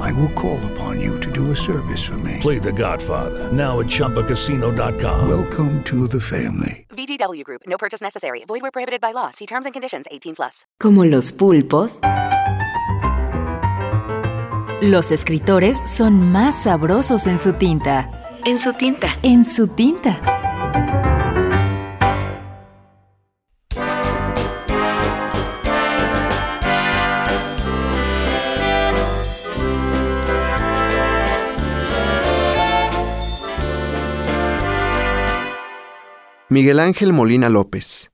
I will call upon you to do a service for me. Play The Godfather now at ChumbaCasino.com. Welcome to the family. VGW Group. No purchase necessary. Void where prohibited by law. See terms and conditions. 18 plus. Como los pulpos, los escritores son más sabrosos en su tinta. En su tinta. En su tinta. Miguel Ángel Molina López.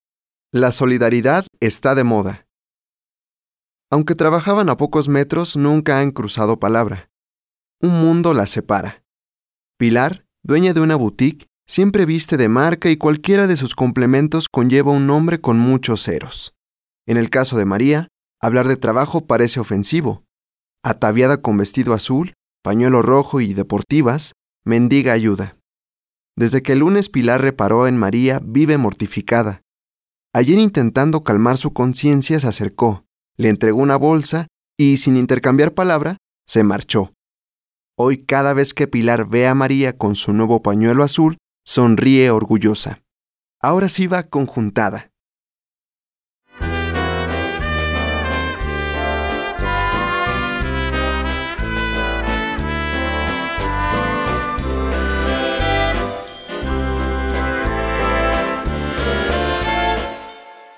La solidaridad está de moda. Aunque trabajaban a pocos metros, nunca han cruzado palabra. Un mundo las separa. Pilar, dueña de una boutique, siempre viste de marca y cualquiera de sus complementos conlleva un nombre con muchos ceros. En el caso de María, hablar de trabajo parece ofensivo. Ataviada con vestido azul, pañuelo rojo y deportivas, mendiga ayuda. Desde que el lunes Pilar reparó en María, vive mortificada. Ayer intentando calmar su conciencia se acercó, le entregó una bolsa y, sin intercambiar palabra, se marchó. Hoy cada vez que Pilar ve a María con su nuevo pañuelo azul, sonríe orgullosa. Ahora sí va conjuntada.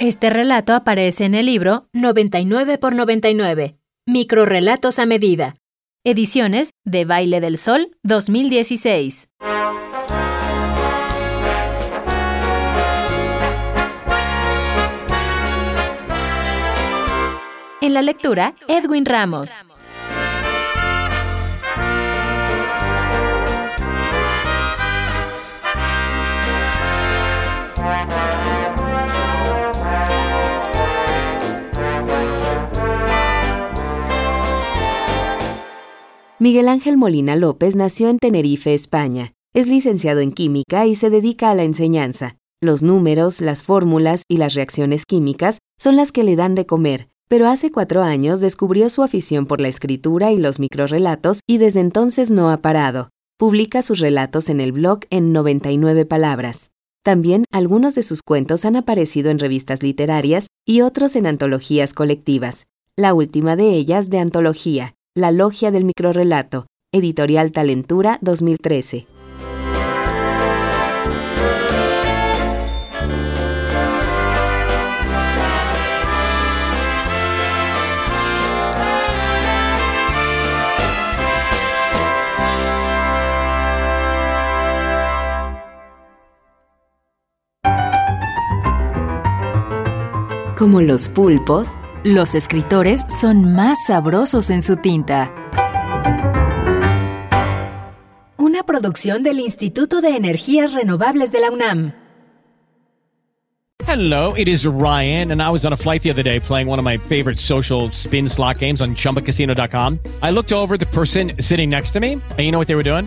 Este relato aparece en el libro 99 por 99, Microrelatos a medida. Ediciones de Baile del Sol 2016. En la lectura, Edwin Ramos. Miguel Ángel Molina López nació en Tenerife, España. Es licenciado en química y se dedica a la enseñanza. Los números, las fórmulas y las reacciones químicas son las que le dan de comer, pero hace cuatro años descubrió su afición por la escritura y los microrelatos y desde entonces no ha parado. Publica sus relatos en el blog en 99 palabras. También algunos de sus cuentos han aparecido en revistas literarias y otros en antologías colectivas, la última de ellas de antología, La Logia del Microrrelato, Editorial Talentura 2013. Como los pulpos, los escritores son más sabrosos en su tinta. Una producción del Instituto de Energías Renovables de la UNAM. Hello, it is Ryan, and I was on a flight the other day playing one of my favorite social spin slot games on chumbacasino.com. I looked over the person sitting next to me, and you know what they were doing?